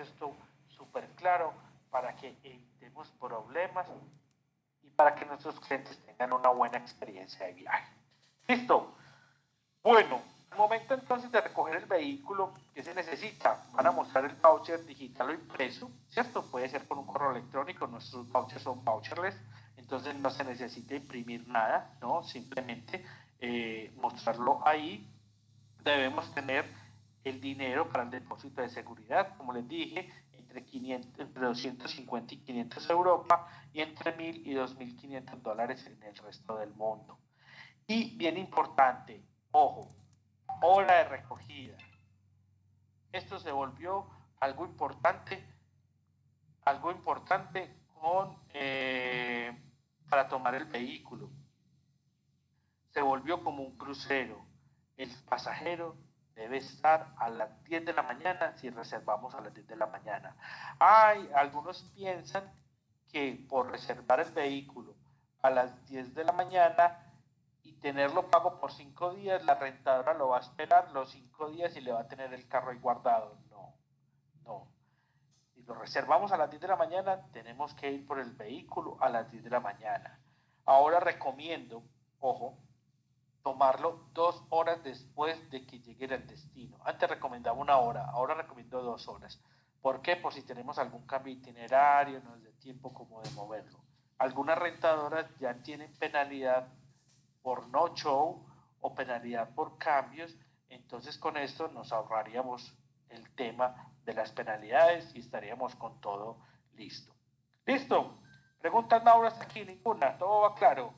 esto súper claro para que evitemos problemas y para que nuestros clientes tengan una buena experiencia de viaje. Listo. Bueno, momento entonces de recoger el vehículo, ¿qué se necesita? Van a mostrar el voucher digital o impreso, ¿cierto? Puede ser con un correo electrónico, nuestros vouchers son voucherless, entonces no se necesita imprimir nada, ¿no? Simplemente eh, mostrarlo ahí. Debemos tener el dinero para el depósito de seguridad, como les dije, entre, 500, entre 250 y 500 Europa y entre 1.000 y 2.500 dólares en el resto del mundo. Y bien importante, ojo, hora de recogida. Esto se volvió algo importante, algo importante con, eh, para tomar el vehículo. Se volvió como un crucero. El pasajero debe estar a las 10 de la mañana si reservamos a las 10 de la mañana. Hay, algunos piensan que por reservar el vehículo a las 10 de la mañana y tenerlo pago por 5 días, la rentadora lo va a esperar los 5 días y le va a tener el carro ahí guardado. No, no. Si lo reservamos a las 10 de la mañana, tenemos que ir por el vehículo a las 10 de la mañana. Ahora recomiendo, ojo, tomarlo dos horas después de que llegue al destino. Antes recomendaba una hora, ahora recomiendo dos horas. ¿Por qué? Por si tenemos algún cambio itinerario, no es de tiempo como de moverlo. Algunas rentadoras ya tienen penalidad por no show o penalidad por cambios, entonces con esto nos ahorraríamos el tema de las penalidades y estaríamos con todo listo. ¿Listo? Preguntas Mauro hasta aquí, ninguna, todo va claro.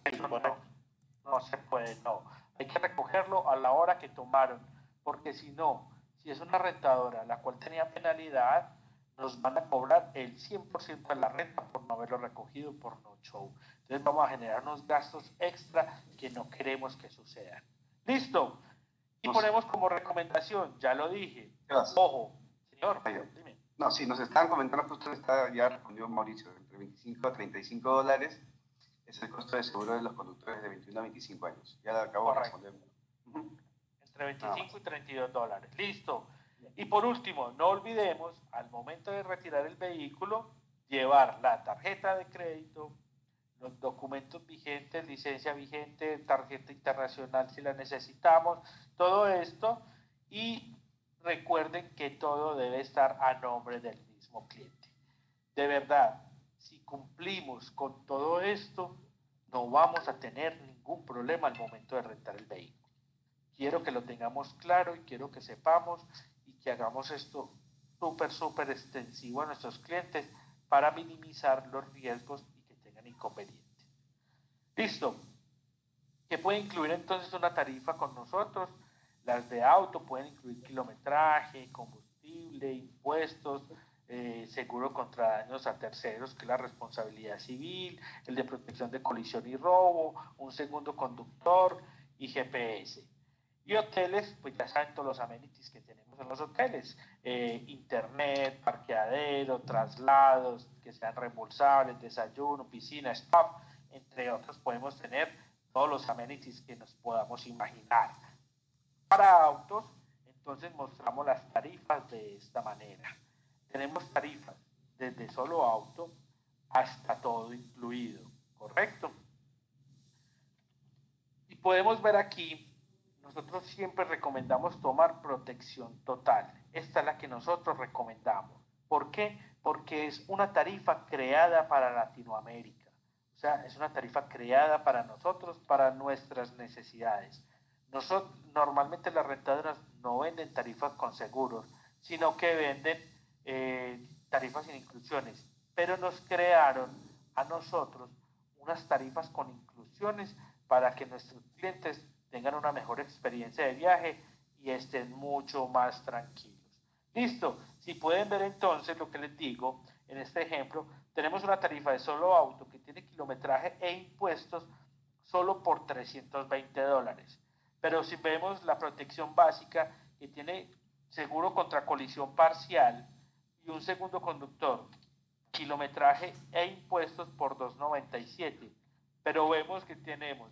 No se puede, no. Hay que recogerlo a la hora que tomaron, porque si no, si es una rentadora la cual tenía penalidad, nos van a cobrar el 100% de la renta por no haberlo recogido por no show. Entonces vamos a generar unos gastos extra que no queremos que sucedan. Listo. Y ponemos como recomendación, ya lo dije. Ojo, señor, dime. No, sí, nos están comentando que usted está, ya respondió Mauricio, entre 25 a 35 dólares es el costo de seguro de los conductores de 21 a 25 años. Ya acabo de responder. Entre 25 y 32 dólares. Listo. Y por último, no olvidemos, al momento de retirar el vehículo, llevar la tarjeta de crédito, los documentos vigentes, licencia vigente, tarjeta internacional si la necesitamos, todo esto. Y recuerden que todo debe estar a nombre del mismo cliente. De verdad, cumplimos con todo esto, no vamos a tener ningún problema al momento de rentar el vehículo. Quiero que lo tengamos claro y quiero que sepamos y que hagamos esto súper, súper extensivo a nuestros clientes para minimizar los riesgos y que tengan inconvenientes. Listo. ¿Qué puede incluir entonces una tarifa con nosotros? Las de auto pueden incluir kilometraje, combustible, impuestos, eh, seguro contra daños a terceros, que es la responsabilidad civil, el de protección de colisión y robo, un segundo conductor y GPS. Y hoteles, pues ya saben todos los amenities que tenemos en los hoteles, eh, internet, parqueadero, traslados que sean reembolsables, desayuno, piscina, spa, entre otros podemos tener todos los amenities que nos podamos imaginar. Para autos, entonces mostramos las tarifas de esta manera tenemos tarifas desde solo auto hasta todo incluido, ¿correcto? Y podemos ver aquí, nosotros siempre recomendamos tomar protección total. Esta es la que nosotros recomendamos. ¿Por qué? Porque es una tarifa creada para Latinoamérica. O sea, es una tarifa creada para nosotros, para nuestras necesidades. Nosotros, normalmente las rentadoras no venden tarifas con seguros, sino que venden tarifas sin inclusiones, pero nos crearon a nosotros unas tarifas con inclusiones para que nuestros clientes tengan una mejor experiencia de viaje y estén mucho más tranquilos. Listo, si pueden ver entonces lo que les digo, en este ejemplo, tenemos una tarifa de solo auto que tiene kilometraje e impuestos solo por 320 dólares. Pero si vemos la protección básica que tiene seguro contra colisión parcial, y un segundo conductor, kilometraje e impuestos por 297. Pero vemos que tenemos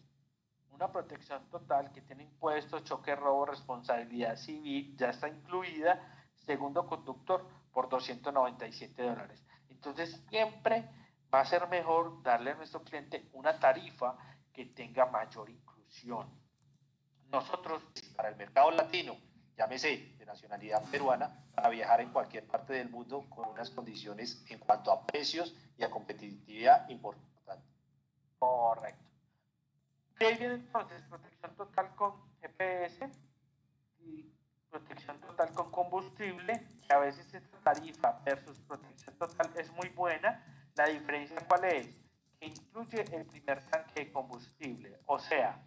una protección total que tiene impuestos, choque, robo, responsabilidad civil, ya está incluida, segundo conductor por 297 dólares. Entonces siempre va a ser mejor darle a nuestro cliente una tarifa que tenga mayor inclusión. Nosotros, para el mercado latino, llámese de nacionalidad peruana, para viajar en cualquier parte del mundo con unas condiciones en cuanto a precios y a competitividad importantes. Correcto. De ahí viene entonces protección total con GPS y protección total con combustible, que a veces esta tarifa versus protección total es muy buena. La diferencia cuál es? Que incluye el primer tanque de combustible. O sea,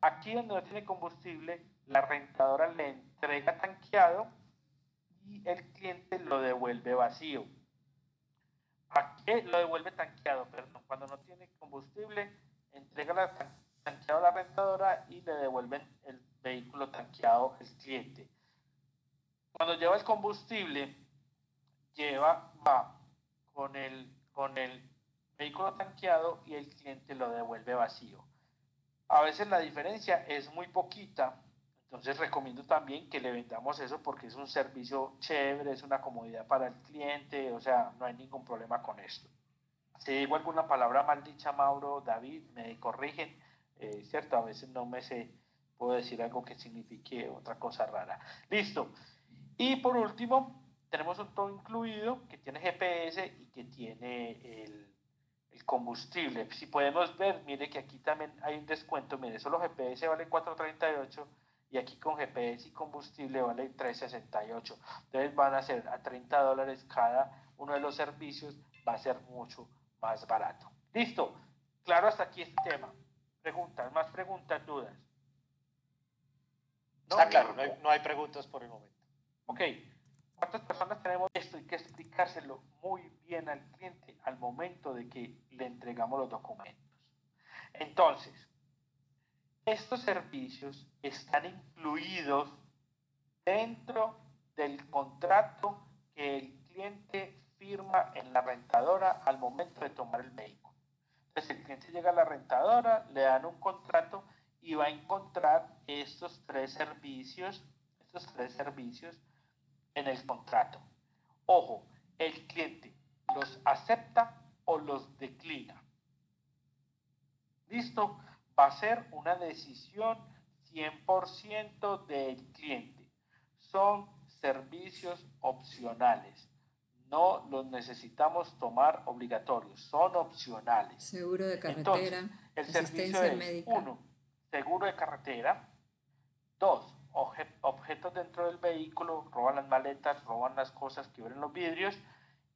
aquí donde no tiene combustible, la rentadora le entrega tanqueado y el cliente lo devuelve vacío. Aquí lo devuelve tanqueado, perdón. Cuando no tiene combustible, entrega la tanqueado a la rentadora y le devuelven el vehículo tanqueado al cliente. Cuando lleva el combustible, lleva, va con el, con el vehículo tanqueado y el cliente lo devuelve vacío. A veces la diferencia es muy poquita, entonces recomiendo también que le vendamos eso porque es un servicio chévere, es una comodidad para el cliente, o sea, no hay ningún problema con esto. Si digo alguna palabra mal dicha, Mauro, David, me corrigen, eh, ¿cierto? A veces no me sé, puedo decir algo que signifique otra cosa rara. Listo. Y por último, tenemos un todo incluido que tiene GPS y que tiene el, el combustible. Si podemos ver, mire que aquí también hay un descuento, mire, solo GPS vale 438 y aquí con GPS y combustible vale 368. Entonces van a ser a 30 dólares cada uno de los servicios, va a ser mucho más barato. Listo, claro hasta aquí este tema. Preguntas, más preguntas, dudas. ¿No? Está claro, no hay, no hay preguntas por el momento. Ok, ¿cuántas personas tenemos esto? Hay que explicárselo muy bien al cliente al momento de que le entregamos los documentos. Entonces, estos servicios están incluidos dentro del contrato que el cliente firma en la rentadora al momento de tomar el vehículo. Entonces el cliente llega a la rentadora, le dan un contrato y va a encontrar estos tres servicios, estos tres servicios en el contrato. Ojo, el cliente los acepta o los declina. ¿Listo? Va a ser una decisión 100% del cliente. Son servicios opcionales. No los necesitamos tomar obligatorios, son opcionales. Seguro de carretera, el servicio es, médica. Uno, seguro de carretera. Dos, objetos dentro del vehículo, roban las maletas, roban las cosas, que quiebran los vidrios.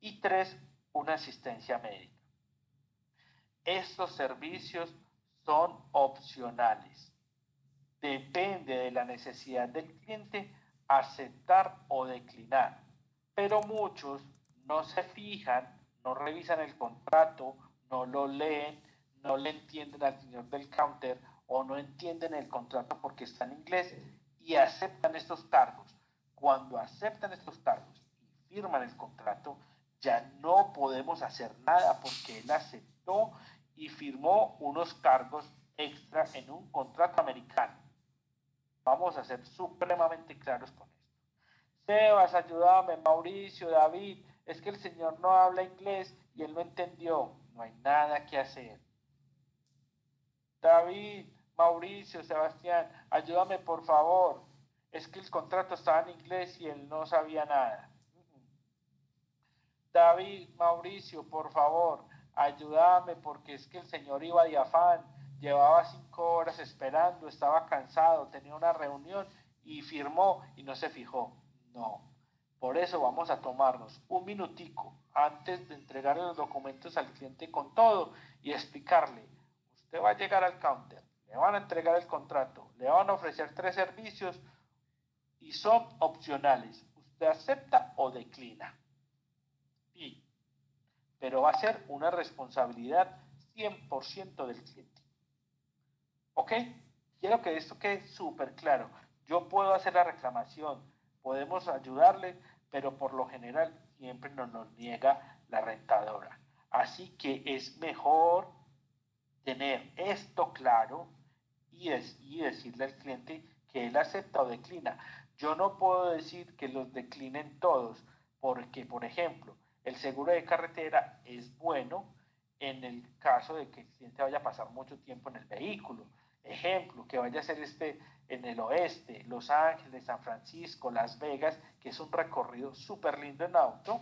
Y tres, una asistencia médica. Estos servicios son opcionales. Depende de la necesidad del cliente aceptar o declinar. Pero muchos no se fijan, no revisan el contrato, no lo leen, no le entienden al señor del counter o no entienden el contrato porque está en inglés y aceptan estos cargos. Cuando aceptan estos cargos y firman el contrato, ya no podemos hacer nada porque él aceptó y firmó unos cargos extra en un contrato americano. Vamos a ser supremamente claros con esto. Sebas, ayúdame, Mauricio, David, es que el señor no habla inglés y él no entendió. No hay nada que hacer. David, Mauricio, Sebastián, ayúdame por favor. Es que el contrato estaba en inglés y él no sabía nada. David, Mauricio, por favor, ayúdame porque es que el Señor iba de afán, llevaba cinco horas esperando, estaba cansado, tenía una reunión y firmó y no se fijó. No, por eso vamos a tomarnos un minutico antes de entregarle los documentos al cliente con todo y explicarle, usted va a llegar al counter, le van a entregar el contrato, le van a ofrecer tres servicios y son opcionales. Usted acepta o declina. Pero va a ser una responsabilidad 100% del cliente. ¿Ok? Quiero que esto quede súper claro. Yo puedo hacer la reclamación, podemos ayudarle, pero por lo general siempre nos, niega la rentadora. Así que es mejor tener esto claro y, y decirle al cliente que él acepta o declina. Yo no puedo decir que los declinen todos, porque, por ejemplo, el seguro de carretera es bueno en el caso de que el cliente vaya a pasar mucho tiempo en el vehículo. Ejemplo, que vaya a ser este en el oeste, Los Ángeles, San Francisco, Las Vegas, que es un recorrido súper lindo en auto,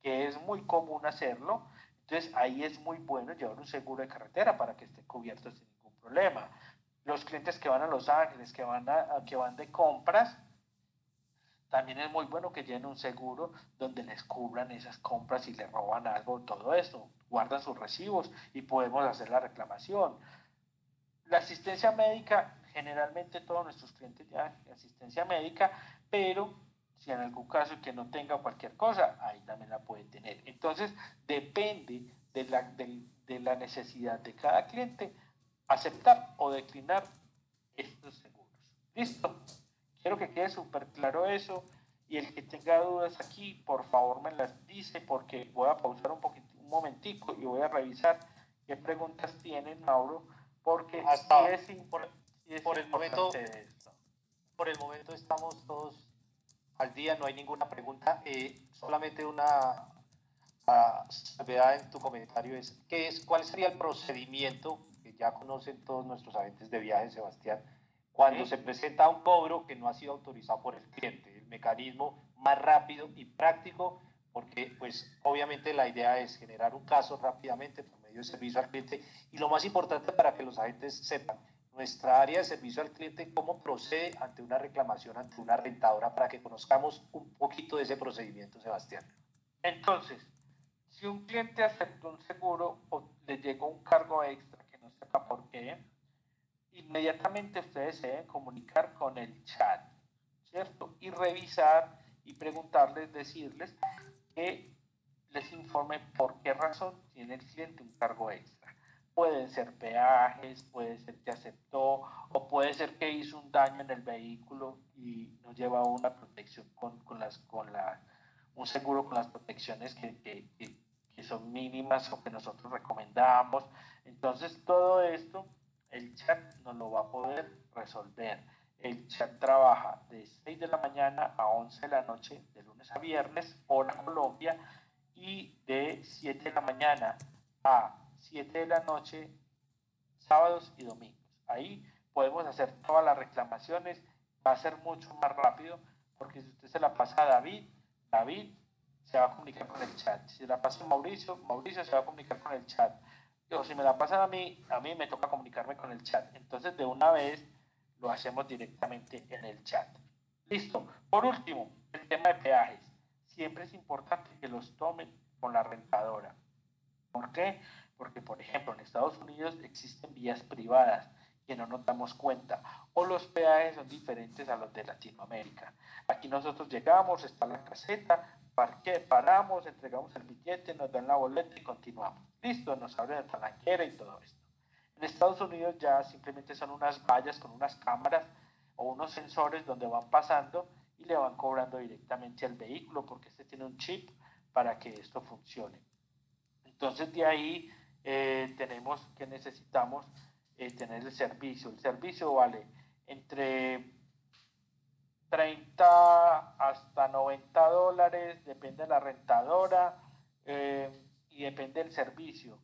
que es muy común hacerlo. Entonces ahí es muy bueno llevar un seguro de carretera para que esté cubierto sin ningún problema. Los clientes que van a Los Ángeles, que van, a, que van de compras, también es muy bueno que lleven un seguro donde les cubran esas compras y les roban algo, todo esto. Guardan sus recibos y podemos hacer la reclamación. La asistencia médica, generalmente todos nuestros clientes ya asistencia médica, pero si en algún caso que no tenga cualquier cosa, ahí también la puede tener. Entonces, depende de la, de la necesidad de cada cliente aceptar o declinar estos seguros. ¿Listo? Quiero que quede súper claro eso. Y el que tenga dudas aquí, por favor me las dice porque voy a pausar un poquito, un momentico y voy a revisar qué preguntas tienen, Mauro, porque Hasta es, por, por el momento por el momento estamos todos al día, no hay ninguna pregunta, eh, solamente una salvedad en tu comentario es, ¿qué es cuál sería el procedimiento que ya conocen todos nuestros agentes de viaje, Sebastián? Cuando se presenta un cobro que no ha sido autorizado por el cliente. El mecanismo más rápido y práctico, porque pues obviamente la idea es generar un caso rápidamente por medio de servicio al cliente y lo más importante para que los agentes sepan, nuestra área de servicio al cliente, cómo procede ante una reclamación ante una rentadora para que conozcamos un poquito de ese procedimiento, Sebastián. Entonces, si un cliente aceptó un seguro o le llegó un cargo extra que no sepa por qué, inmediatamente ustedes se deben comunicar con el chat, ¿cierto? Y revisar y preguntarles, decirles que les informe por qué razón tiene el cliente un cargo extra. Pueden ser peajes, puede ser que aceptó o puede ser que hizo un daño en el vehículo y no lleva una protección con, con las, con la, un seguro con las protecciones que, que, que son mínimas o que nosotros recomendamos. Entonces, todo esto el chat no lo va a poder resolver. El chat trabaja de 6 de la mañana a 11 de la noche, de lunes a viernes, hora Colombia, y de 7 de la mañana a 7 de la noche, sábados y domingos. Ahí podemos hacer todas las reclamaciones, va a ser mucho más rápido, porque si usted se la pasa a David, David se va a comunicar con el chat. Si se la pasa a Mauricio, Mauricio se va a comunicar con el chat o si me la pasan a mí, a mí me toca comunicarme con el chat. Entonces, de una vez lo hacemos directamente en el chat. Listo. Por último, el tema de peajes. Siempre es importante que los tomen con la rentadora. ¿Por qué? Porque, por ejemplo, en Estados Unidos existen vías privadas que no nos damos cuenta, o los peajes son diferentes a los de Latinoamérica. Aquí nosotros llegamos, está la caseta, parque, paramos, entregamos el billete, nos dan la boleta y continuamos. Listo, nos abren la palanquera y todo esto. En Estados Unidos ya simplemente son unas vallas con unas cámaras o unos sensores donde van pasando y le van cobrando directamente al vehículo porque este tiene un chip para que esto funcione. Entonces de ahí eh, tenemos que necesitamos eh, tener el servicio. El servicio vale entre 30 hasta 90 dólares, depende de la rentadora eh, y depende del servicio.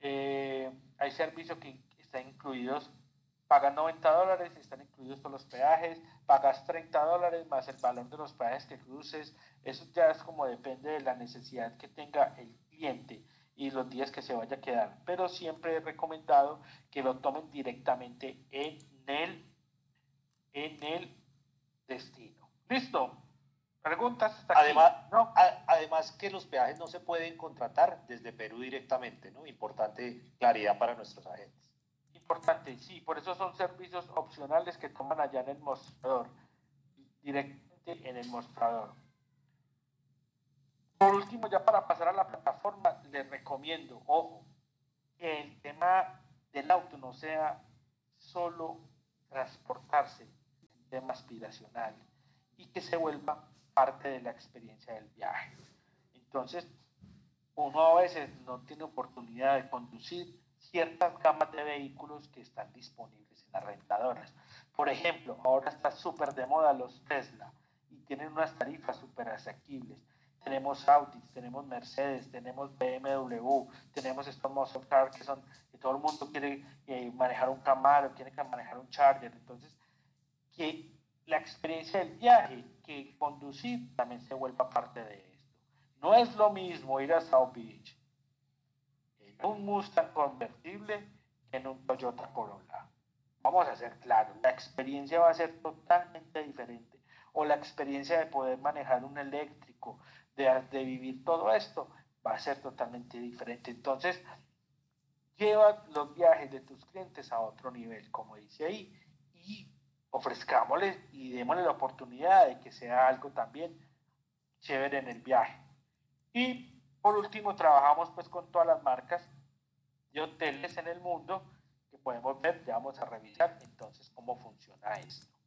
Eh, hay servicios que están incluidos, pagan 90 dólares, están incluidos todos los peajes, pagas 30 dólares más el valor de los peajes que cruces. Eso ya es como depende de la necesidad que tenga el cliente y los días que se vaya a quedar. Pero siempre he recomendado que lo tomen directamente en el, en el destino. ¿Listo? ¿Preguntas? además, ¿no? además que los peajes no se pueden contratar desde Perú directamente, ¿no? Importante claridad para nuestros agentes. Importante, sí, por eso son servicios opcionales que toman allá en el mostrador, directamente en el mostrador. Por último, ya para pasar a la plataforma, les recomiendo, ojo, que el tema del auto no sea solo transportarse, tema aspiracional, y que se vuelva parte de la experiencia del viaje. Entonces, uno a veces no tiene oportunidad de conducir ciertas gamas de vehículos que están disponibles en las rentadoras. Por ejemplo, ahora está súper de moda los Tesla y tienen unas tarifas súper asequibles tenemos Audi, tenemos Mercedes, tenemos BMW, tenemos estos muscle cars que son, que todo el mundo quiere eh, manejar un Camaro, quiere manejar un Charger, entonces que la experiencia del viaje, que conducir también se vuelva parte de esto. No es lo mismo ir a South Beach en un Mustang convertible que en un Toyota Corolla. Vamos a ser claros, la experiencia va a ser totalmente diferente. O la experiencia de poder manejar un eléctrico, de, de vivir todo esto, va a ser totalmente diferente. Entonces, lleva los viajes de tus clientes a otro nivel, como dice ahí, y ofrezcámosles y démosle la oportunidad de que sea algo también chévere en el viaje. Y por último, trabajamos pues con todas las marcas de hoteles en el mundo que podemos ver, ya vamos a revisar entonces cómo funciona esto.